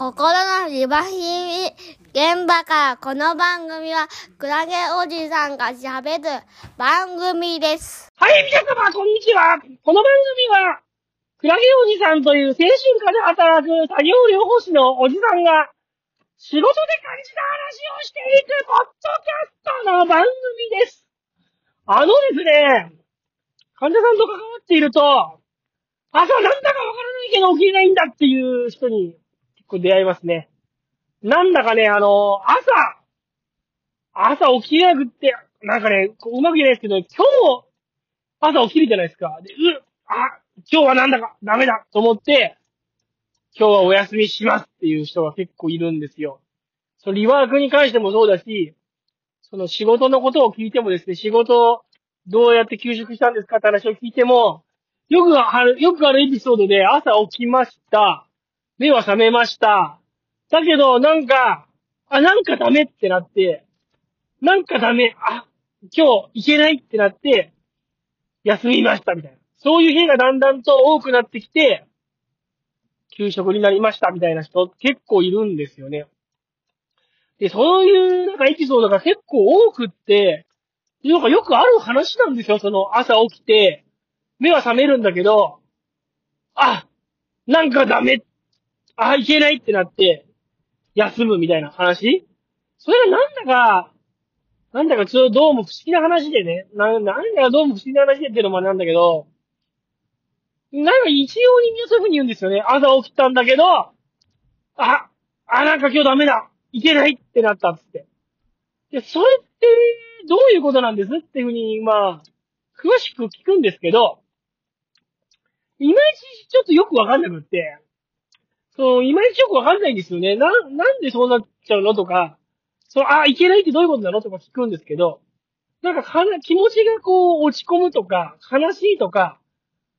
心のリバヒミ現場からこの番組はクラゲおじさんが喋る番組です。はい、皆様、こんにちは。この番組は、クラゲおじさんという精神科で働く作業療法士のおじさんが、仕事で感じた話をしていくポッドキャストの番組です。あのですね、患者さんと関わっていると、朝なんだかわからないけど起きれないんだっていう人に結構出会いますね。なんだかね、あの、朝、朝起きれなくって、なんかね、こううまく言えないですけど、今日、朝起きるじゃないですか。で、う、あ、今日はなんだかダメだと思って、今日はお休みしますっていう人が結構いるんですよ。そのリワークに関してもそうだし、その仕事のことを聞いてもですね、仕事をどうやって休職したんですかって話を聞いても、よくある、よくあるエピソードで朝起きました。目は覚めました。だけど、なんか、あ、なんかダメってなって、なんかダメ、あ、今日行けないってなって、休みましたみたいな。そういう日がだんだんと多くなってきて、休職になりましたみたいな人結構いるんですよね。で、そういうなんかエピソードが結構多くって、なんかよくある話なんですよ。その朝起きて、目は覚めるんだけど、あ、なんかダメっ、あ、いけないってなって、休むみたいな話？それがなんだか、なんだかちょっとどうも不思議な話でね、な、なんだかどうも不思議な話でっていうのもあれなんだけど、なんか一様にみんなそういう風に言うんですよね。朝起きたんだけど、あ、あ、なんか今日ダメだ。いけないってなったっつって。で、それって、どういうことなんです？っていう風に、まあ、詳しく聞くんですけど、いまいちちょっとよくわかんなくって、そう、いまいちよくわかんないんですよね。な、なんでそうなっちゃうのとか、そう、あ、いけないってどういうことなのとか聞くんですけど、なんか、気持ちがこう落ち込むとか、悲しいとか、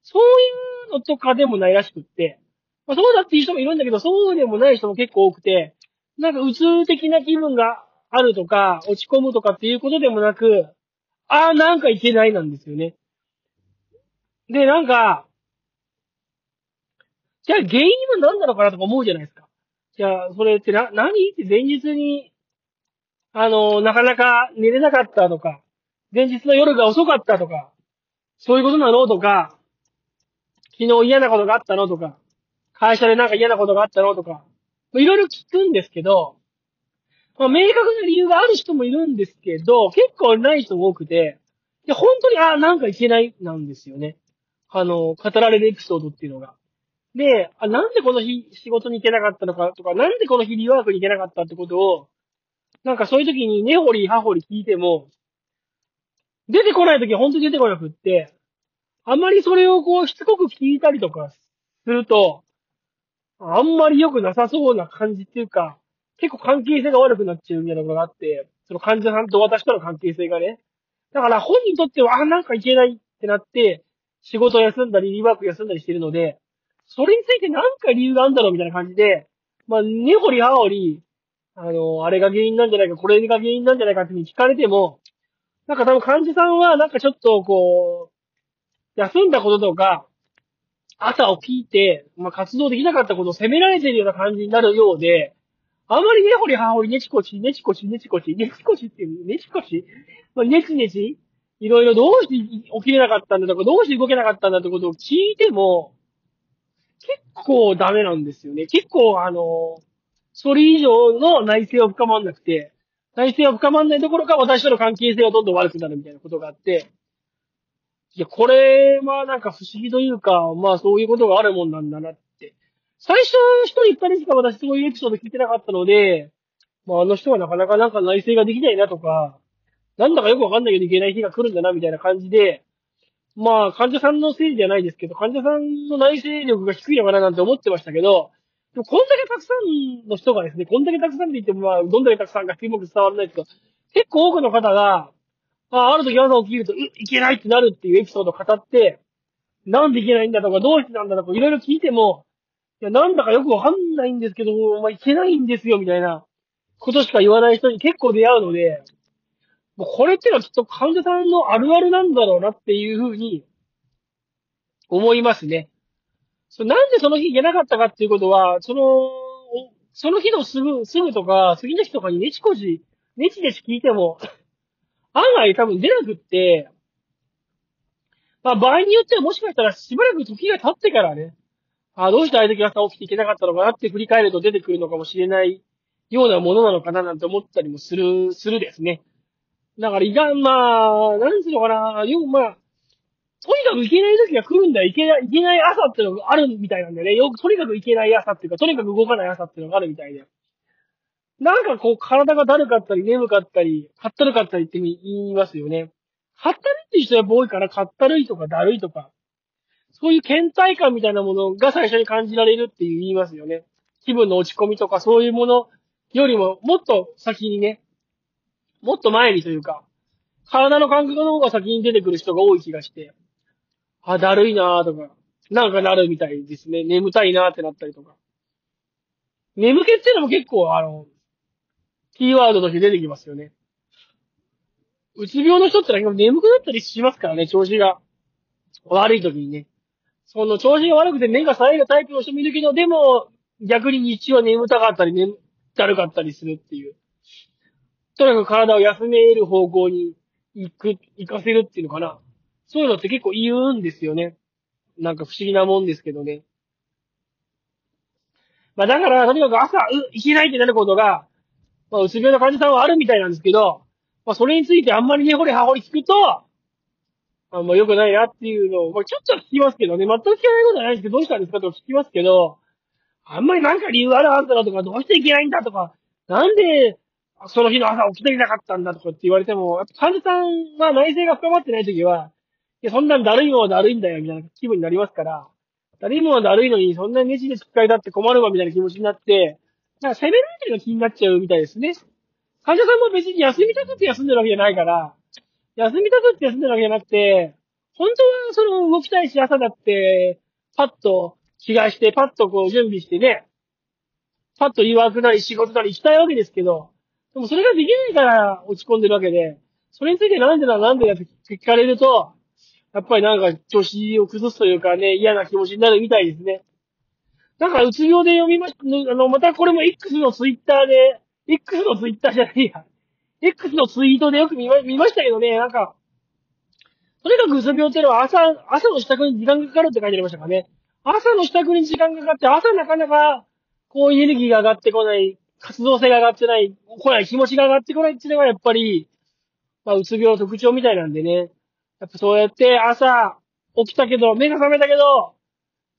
そういうのとかでもないらしくって、まあ、そうだっていう人もいるんだけど、そうでもない人も結構多くて、なんかうつ的な気分があるとか、落ち込むとかっていうことでもなく、ああ、なんかいけないなんですよね。で、なんか、じゃあ原因は何なのかなとか思うじゃないですか。じゃあ、それってな、何って前日に、あの、なかなか寝れなかったとか、前日の夜が遅かったとか、そういうことなのとか、昨日嫌なことがあったのとか、会社でなんか嫌なことがあったのとか、いろいろ聞くんですけど、まあ、明確な理由がある人もいるんですけど、結構ない人も多くて、で、本当に、あ、なんかいけないなんですよね。あの、語られるエピソードっていうのが。で、あ、なんでこの日仕事に行けなかったのかとか、なんでこの日リワークに行けなかったってことを、なんかそういう時に根掘り葉掘り聞いても、出てこない時は本当に出てこなくって、あんまりそれをこうしつこく聞いたりとかすると、あんまり良くなさそうな感じっていうか、結構関係性が悪くなっちゃうみたいなことがあって、その患者さんと私との関係性がね。だから本人にとっては、あ、なんかいけないってなって、仕事休んだり、リワーク休んだりしてるので、それについて何か理由があるんだろうみたいな感じで、まあ、根掘り葉掘り、あの、あれが原因なんじゃないか、これが原因なんじゃないかって聞かれても、なんか多分患者さんはなんかちょっとこう、休んだこととか、朝起きて、まあ、活動できなかったことを責められてるような感じになるようで、あまり根掘り葉掘り、ねちこち、ねちこち、ねちこち、ねちこちっていう、ねちこち？まあ、ねちねち？いろいろどうして起きれなかったんだとか、どうして動けなかったんだってことを聞いても、結構ダメなんですよね。結構あの、それ以上の内政は深まんなくて、内政は深まんないどころか私との関係性はどんどん悪くなるみたいなことがあって、いや、これはなんか不思議というか、まあそういうことがあるもんなんだなって。最初の人に一人しか私そういうエピソード聞いてなかったので、まああの人はなかなかなんか内政ができないなとか、なんだかよくわかんないけどいけない日が来るんだなみたいな感じで、まあ患者さんのせいじゃないですけど、患者さんの内政力が低いのかななんて思ってましたけど、でもこんだけたくさんの人がですね、こんだけたくさんって言ってもまあ、どんだけたくさんかうまく伝わらないですけど、結構多くの方が、まあ、ある時朝起きると、う、いけないってなるっていうエピソードを語って、なんでいけないんだとか、どうしてなんだとか、いろいろ聞いても、いや、なんだかよくわかんないんですけど、まあ、いけないんですよ、みたいなことしか言わない人に結構出会うので、もうこれってのはきっと患者さんのあるあるなんだろうなっていうふうに思いますね。そなんでその日行けなかったかっていうことは、その、その日のすぐ、すぐとか、次の日とかにネチコジ、ネチネチ聞いても、案外多分出なくって、まあ場合によってはもしかしたらしばらく時が経ってからね、あどうしてああいう時朝起きていけなかったのかなって振り返ると出てくるのかもしれないようなものなのかななんて思ったりもする、するですね。だから、いがん、まあ、なんつうのかな、よくまあ、とにかくいけない時が来るんだよ。いけない、いけない朝ってのがあるみたいなんだよね。よく、とにかくいけない朝っていうか、とにかく動かない朝っていうのがあるみたいで。なんかこう、体がだるかったり、眠かったり、かったるかったりって言いますよね。かったるっていう人は多いから、かったるいとかだるいとか、そういう倦怠感みたいなものが最初に感じられるって言いますよね。気分の落ち込みとかそういうものよりも、もっと先にね、もっと前にというか、体の感覚の方が先に出てくる人が多い気がして、あ、だるいなーとか、なんかなるみたいですね。眠たいなーってなったりとか。眠気っていうのも結構、あの、キーワードとして出てきますよね。うつ病の人ってのは眠くなったりしますからね、調子が悪い時にね。その調子が悪くて目が冴えるタイプの人もいるけど、でも、逆に日中は眠たかったり、眠だるかったりするっていう。とにかく体を休める方向に行く、行かせるっていうのかな。そういうのって結構言うんですよね。なんか不思議なもんですけどね。まあだから、とにかく朝、う、行けないってなることが、まあ、うつ病の患者さんはあるみたいなんですけど、まあそれについてあんまり根掘り葉掘り聞くと、あんま良くないなっていうのを、まあちょっと聞きますけどね、全く聞かないことはないんですけど、どうしたんですかとか聞きますけど、あんまりなんか理由あるはずだろとか、どうしていけないんだとか、なんで、その日の朝起きていなかったんだとかって言われても、やっぱ患者さんは内政が深まってないときは、いや、そんなんだるいもんはだるいんだよ、みたいな気分になりますから、だるいもんはだるいのに、そんなに熱で使いだって困るわ、みたいな気持ちになって、なんか責められてるの気になっちゃうみたいですね。患者さんも別に休みたくって休んでるわけじゃないから、休みたくって休んでるわけじゃなくて、本当はその動きたいし朝だって、パッと着替えして、パッとこう準備してね、パッと誘惑なり仕事なり行きたいわけですけど、でもそれができないから落ち込んでるわけで、それについてなんでだなんでだって聞かれると、やっぱりなんか調子を崩すというかね、嫌な気持ちになるみたいですね。なんかうつ病で読みましたあの、またこれも X のツイッターで、X のツイッターじゃないや。X のツイートでよく見ま見ましたけどね、なんか、とにかくうつ病っていうのは朝、朝の支度に時間がかかるって書いてありましたからね。朝の支度に時間がかかって、朝なかなか、こうエネルギーが上がってこない、活動性が上がってない、来ない、気持ちが上がってこないっていうのがやっぱり、まあ、うつ病の特徴みたいなんでね。やっぱそうやって朝起きたけど、目が覚めたけど、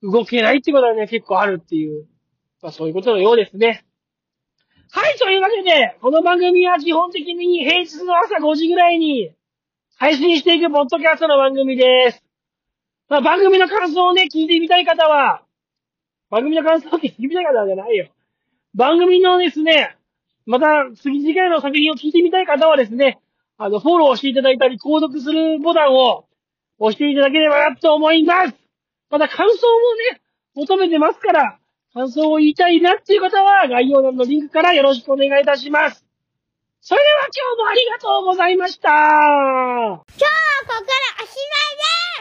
動けないってことはね、結構あるっていう、まあそういうことのようですね。はい、というわけで、この番組は基本的に平日の朝5時ぐらいに配信していくポッドキャストの番組です。まあ番組の感想をね、聞いてみたい方は、番組の感想を聞いてみたい方はじゃないよ。番組のですね、また次次回の作品を聞いてみたい方はですね、あの、フォローしていただいたり、購読するボタンを押していただければなと思います。また感想もね、求めてますから、感想を言いたいなっていう方は、概要欄のリンクからよろしくお願いいたします。それでは今日もありがとうございました。今日はここからおしまいです